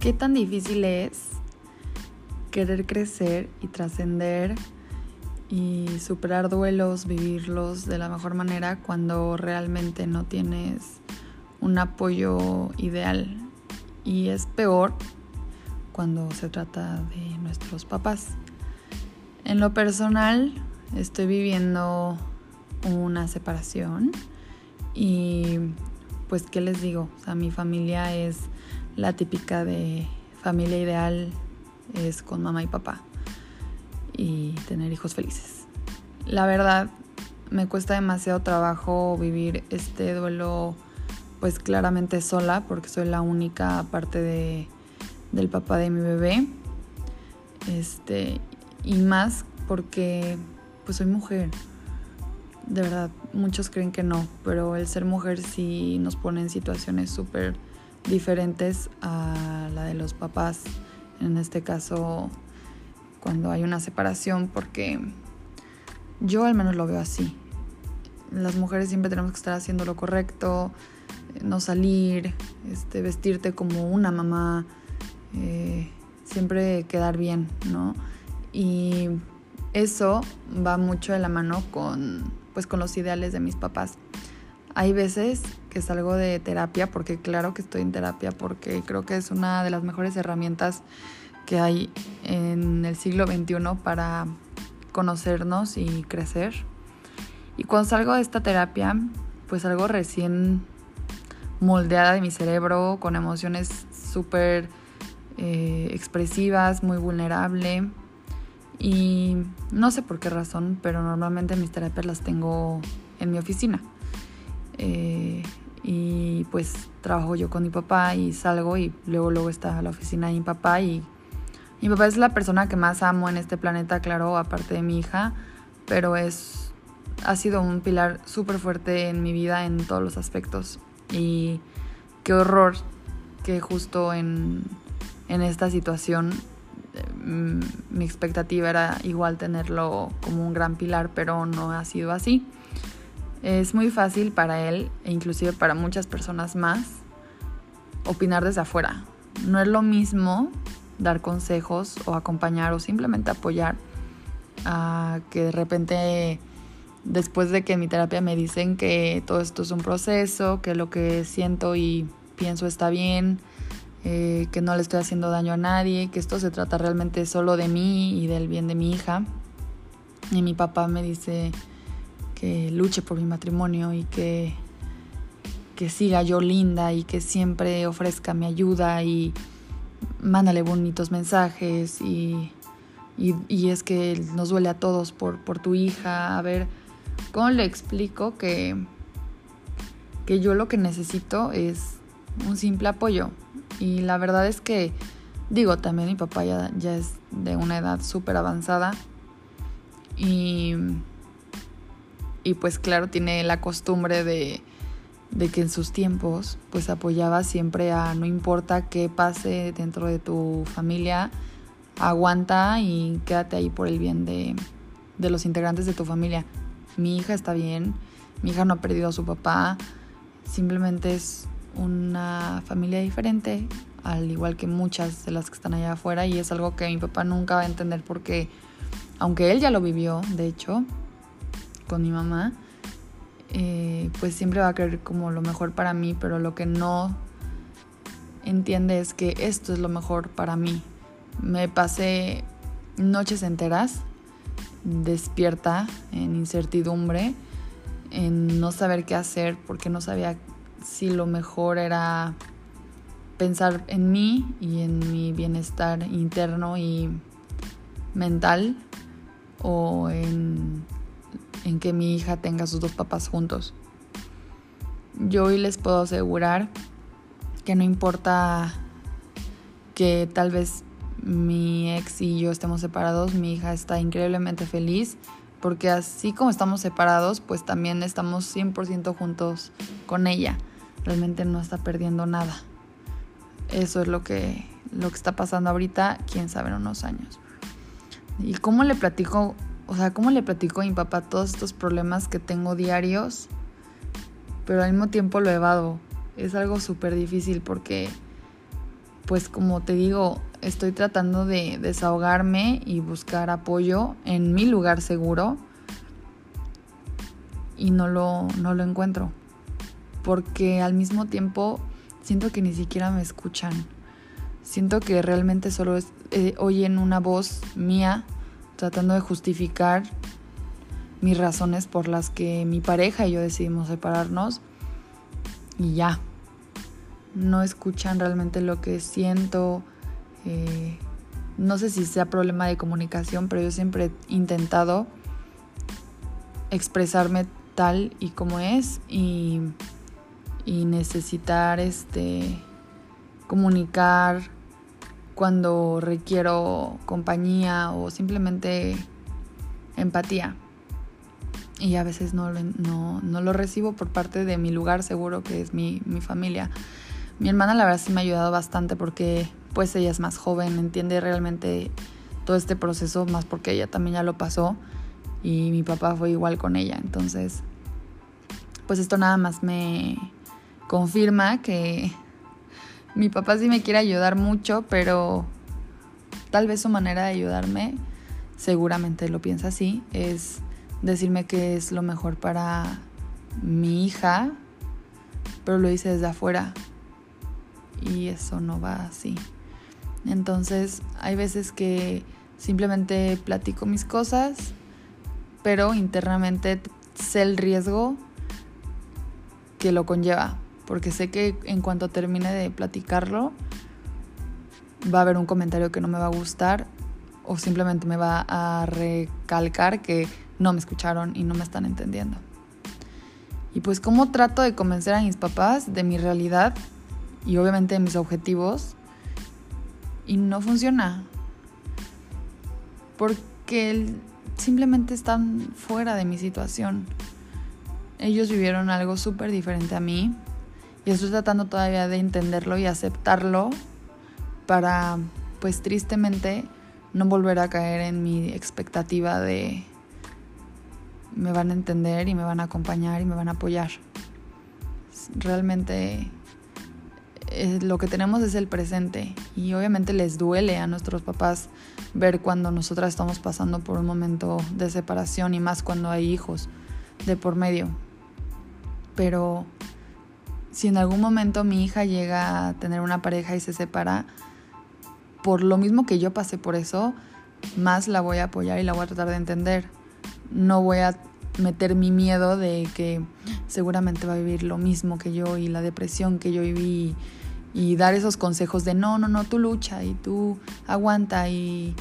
qué tan difícil es querer crecer y trascender y superar duelos, vivirlos de la mejor manera cuando realmente no tienes un apoyo ideal. Y es peor cuando se trata de nuestros papás. En lo personal, estoy viviendo una separación y pues, ¿qué les digo? O sea, mi familia es la típica de familia ideal, es con mamá y papá y tener hijos felices. La verdad, me cuesta demasiado trabajo vivir este duelo pues claramente sola porque soy la única parte de, del papá de mi bebé. Este, y más porque pues soy mujer. De verdad, muchos creen que no, pero el ser mujer sí nos pone en situaciones súper diferentes a la de los papás. En este caso, cuando hay una separación, porque yo al menos lo veo así. Las mujeres siempre tenemos que estar haciendo lo correcto, eh, no salir, este, vestirte como una mamá, eh, siempre quedar bien, ¿no? Y eso va mucho de la mano con, pues, con los ideales de mis papás. Hay veces que salgo de terapia, porque claro que estoy en terapia, porque creo que es una de las mejores herramientas que hay en el siglo XXI para conocernos y crecer. Y cuando salgo de esta terapia, pues algo recién moldeada de mi cerebro, con emociones súper eh, expresivas, muy vulnerable. Y no sé por qué razón, pero normalmente mis terapias las tengo en mi oficina. Eh, y pues trabajo yo con mi papá y salgo y luego luego está la oficina de mi papá y mi papá es la persona que más amo en este planeta, claro, aparte de mi hija, pero es ha sido un pilar súper fuerte en mi vida en todos los aspectos. Y qué horror que justo en, en esta situación mm, mi expectativa era igual tenerlo como un gran pilar, pero no ha sido así. Es muy fácil para él e inclusive para muchas personas más opinar desde afuera. No es lo mismo dar consejos o acompañar o simplemente apoyar a que de repente después de que mi terapia me dicen que todo esto es un proceso, que lo que siento y pienso está bien, eh, que no le estoy haciendo daño a nadie, que esto se trata realmente solo de mí y del bien de mi hija. Y mi papá me dice que luche por mi matrimonio y que, que siga yo linda y que siempre ofrezca mi ayuda y mándale bonitos mensajes y, y, es que nos duele a todos por, por tu hija. A ver, ¿cómo le explico que, que yo lo que necesito es un simple apoyo? Y la verdad es que, digo, también mi papá ya, ya es de una edad súper avanzada y, y pues claro, tiene la costumbre de de que en sus tiempos pues apoyaba siempre a no importa qué pase dentro de tu familia, aguanta y quédate ahí por el bien de, de los integrantes de tu familia. Mi hija está bien, mi hija no ha perdido a su papá, simplemente es una familia diferente, al igual que muchas de las que están allá afuera, y es algo que mi papá nunca va a entender porque, aunque él ya lo vivió, de hecho, con mi mamá, eh, pues siempre va a querer como lo mejor para mí, pero lo que no entiende es que esto es lo mejor para mí. Me pasé noches enteras despierta en incertidumbre, en no saber qué hacer, porque no sabía si lo mejor era pensar en mí y en mi bienestar interno y mental o en en que mi hija tenga sus dos papás juntos. Yo hoy les puedo asegurar que no importa que tal vez mi ex y yo estemos separados, mi hija está increíblemente feliz porque así como estamos separados, pues también estamos 100% juntos con ella. Realmente no está perdiendo nada. Eso es lo que, lo que está pasando ahorita, quién sabe en unos años. ¿Y cómo le platico o sea, ¿cómo le platico a mi papá todos estos problemas que tengo diarios? Pero al mismo tiempo lo evado. Es algo súper difícil porque pues como te digo, estoy tratando de desahogarme y buscar apoyo en mi lugar seguro y no lo, no lo encuentro. Porque al mismo tiempo siento que ni siquiera me escuchan. Siento que realmente solo eh, oyen una voz mía tratando de justificar mis razones por las que mi pareja y yo decidimos separarnos y ya. No escuchan realmente lo que siento. Eh, no sé si sea problema de comunicación, pero yo siempre he intentado expresarme tal y como es y, y necesitar este comunicar cuando requiero compañía o simplemente empatía. Y a veces no, no, no, lo recibo por parte de mi lugar seguro, que es mi, mi familia. Mi hermana la verdad sí me ha ayudado bastante porque pues ella es más joven, entiende realmente todo este proceso, más porque ella también ya lo pasó y mi papá fue igual con ella. Entonces, pues esto nada más me confirma que mi papá sí me quiere ayudar mucho, pero tal vez su manera de ayudarme, seguramente lo piensa así, es decirme que es lo mejor para mi hija, pero lo dice desde afuera y eso no va así. Entonces hay veces que simplemente platico mis cosas, pero internamente sé el riesgo que lo conlleva porque sé que en cuanto termine de platicarlo, va a haber un comentario que no me va a gustar o simplemente me va a recalcar que no me escucharon y no me están entendiendo. Y pues cómo trato de convencer a mis papás de mi realidad y obviamente de mis objetivos y no funciona. Porque simplemente están fuera de mi situación. Ellos vivieron algo súper diferente a mí y estoy tratando todavía de entenderlo y aceptarlo para, pues tristemente, no volver a caer en mi expectativa de me van a entender y me van a acompañar y me van a apoyar. Realmente eh, lo que tenemos es el presente y obviamente les duele a nuestros papás ver cuando nosotras estamos pasando por un momento de separación y más cuando hay hijos de por medio. Pero si en algún momento mi hija llega a tener una pareja y se separa, por lo mismo que yo pasé por eso, más la voy a apoyar y la voy a tratar de entender. No voy a meter mi miedo de que seguramente va a vivir lo mismo que yo y la depresión que yo viví y, dar esos consejos de no, no, no, tú lucha y tú aguanta y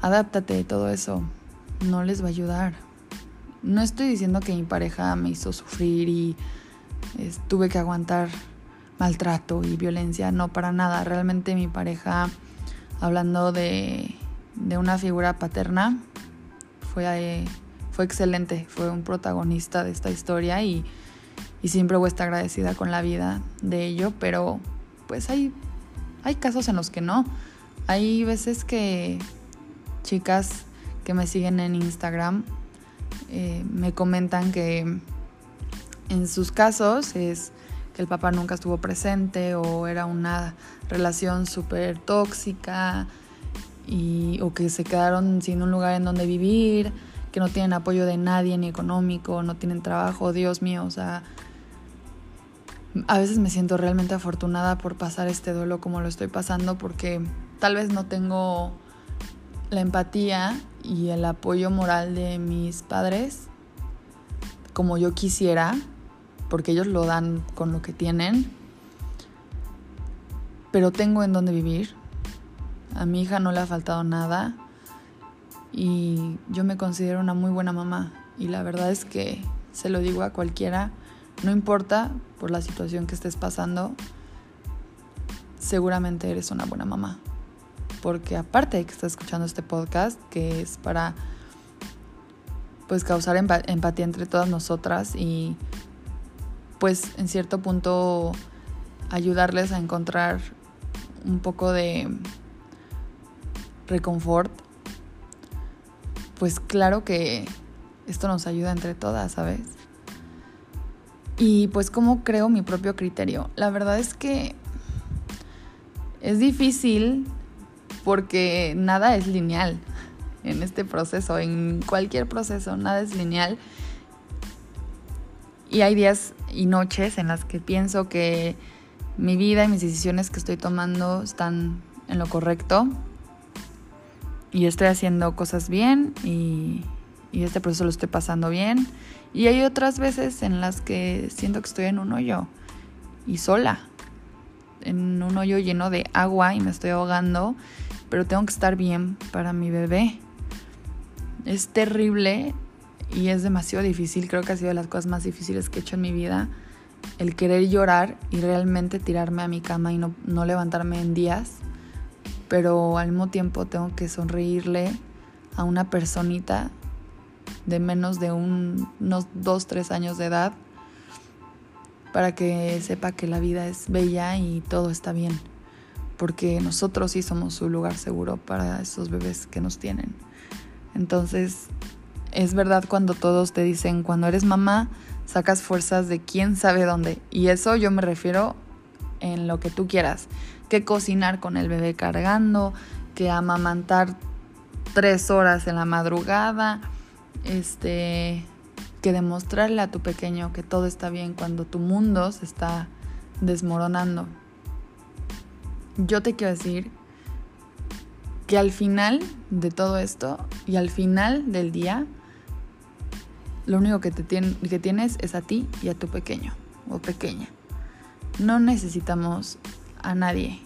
adáptate y todo eso. No les va a ayudar. No estoy diciendo que mi pareja me hizo sufrir y tuve que aguantar maltrato y violencia, no para nada. Realmente mi pareja, hablando de, una figura paterna, fue, fue excelente, fue un protagonista de esta historia y, siempre voy a estar agradecida con la vida de ello, pero pues hay, hay casos en los que no. Hay veces que chicas que me siguen en Instagram eh, me comentan que en sus casos es que el papá nunca estuvo presente o era una relación súper tóxica y, o que se quedaron sin un lugar en donde vivir, que no tienen apoyo de nadie ni económico, no tienen trabajo, Dios mío, o sea, a veces me siento realmente afortunada por pasar este duelo como lo estoy pasando porque tal vez no tengo la empatía y el apoyo moral de mis padres como yo quisiera, porque ellos lo dan con lo que tienen, pero tengo en dónde vivir. A mi hija no le ha faltado nada y yo me considero una muy buena mamá y la verdad es que se lo digo a cualquiera, no importa por la situación que estés pasando, seguramente eres una buena mamá. Porque aparte de que estás escuchando este podcast, que es para pues causar empatía entre todas nosotras y pues en cierto punto ayudarles a encontrar un poco de reconfort, pues claro que esto nos ayuda entre todas, ¿sabes? Y pues cómo creo mi propio criterio. La verdad es que Es difícil porque nada es lineal en este proceso, en cualquier proceso, nada es lineal. Y hay días y noches en las que pienso que mi vida y mis decisiones que estoy tomando están en lo correcto y estoy haciendo cosas bien y, este proceso lo estoy pasando bien. Y hay otras veces en las que siento que estoy en un hoyo y sola, en un hoyo lleno de agua y me estoy ahogando, pero tengo que estar bien para mi bebé. Es terrible y es demasiado difícil, creo que ha sido de las cosas más difíciles que he hecho en mi vida, el querer llorar y realmente tirarme a mi cama y no, no levantarme en días pero al mismo tiempo tengo que sonreírle a una personita de menos de unos 2, 3 años de edad para que sepa que la vida es bella y todo está bien, porque nosotros sí somos su lugar seguro para esos bebés que nos tienen. Entonces, es verdad cuando todos te dicen, cuando eres mamá, sacas fuerzas de quién sabe dónde. Y eso yo me refiero en lo que tú quieras que cocinar con el bebé cargando, que amamantar tres horas en la madrugada, este, que demostrarle a tu pequeño que todo está bien cuando tu mundo se está desmoronando. Yo te quiero decir que al final de todo esto y al final del día, lo único que, te que tienes es a ti y a tu pequeño o pequeña. No necesitamos a nadie.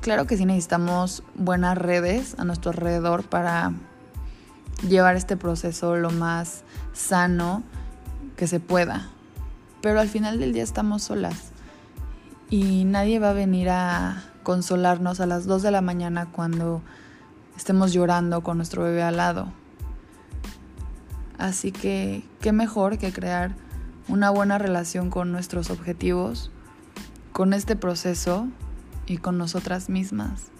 Claro que sí necesitamos buenas redes a nuestro alrededor para llevar este proceso lo más sano que se pueda. Pero al final del día estamos solas y nadie va a venir a consolarnos a las 2 de la mañana cuando estemos llorando con nuestro bebé al lado. Así que, qué mejor que crear una buena relación con nuestros objetivos con este proceso y con nosotras mismas.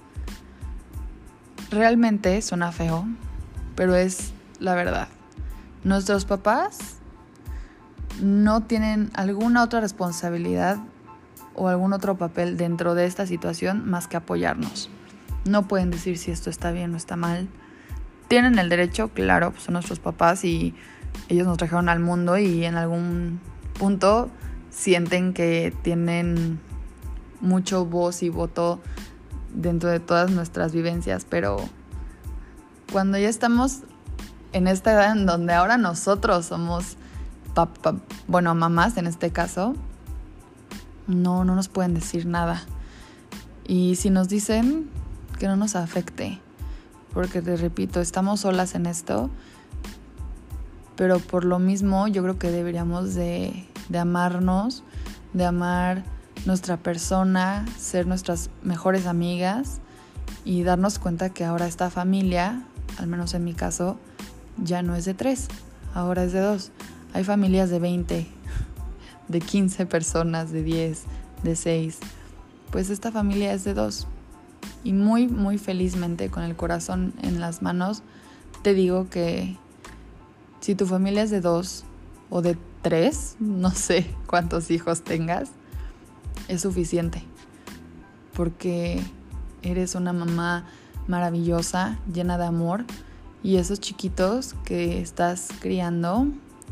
Realmente suena feo, pero es la verdad. Nuestros papás no tienen alguna otra responsabilidad o algún otro papel dentro de esta situación más que apoyarnos. No pueden decir si esto está bien o está mal. Tienen el derecho, claro, pues son nuestros papás y ellos nos trajeron al mundo y en algún punto sienten que tienen mucho voz y voto dentro de todas nuestras vivencias, pero cuando ya estamos en esta edad en donde ahora nosotros somos, bueno, mamás en este caso, no, no nos pueden decir nada. Y si nos dicen que no nos afecte, porque te repito, estamos solas en esto, pero por lo mismo yo creo que deberíamos de, de amarnos, de amar nuestra persona, ser nuestras mejores amigas y darnos cuenta que ahora esta familia, al menos en mi caso, ya no es de tres, ahora es de dos. Hay familias de 20, de 15 personas, de 10, de 6. Pues esta familia es de dos. Y muy, muy felizmente, con el corazón en las manos, te digo que si tu familia es de dos o de tres, no sé cuántos hijos tengas, es suficiente. Porque eres una mamá maravillosa, llena de amor. Y esos chiquitos que estás criando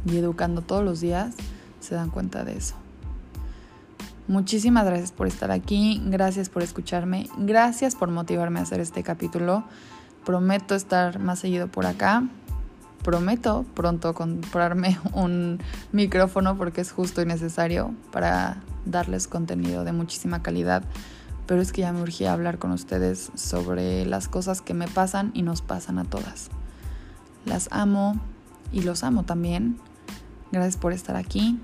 y educando todos los días se dan cuenta de eso. Muchísimas gracias por estar aquí, gracias por escucharme, gracias por motivarme a hacer este capítulo. Prometo estar más seguido por acá. Prometo pronto comprarme un micrófono porque es justo y necesario para darles contenido de muchísima calidad, pero es que ya me urgía hablar con ustedes sobre las cosas que me pasan y nos pasan a todas. Las amo y los amo también. Gracias por estar aquí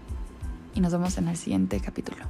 y nos vemos en el siguiente capítulo.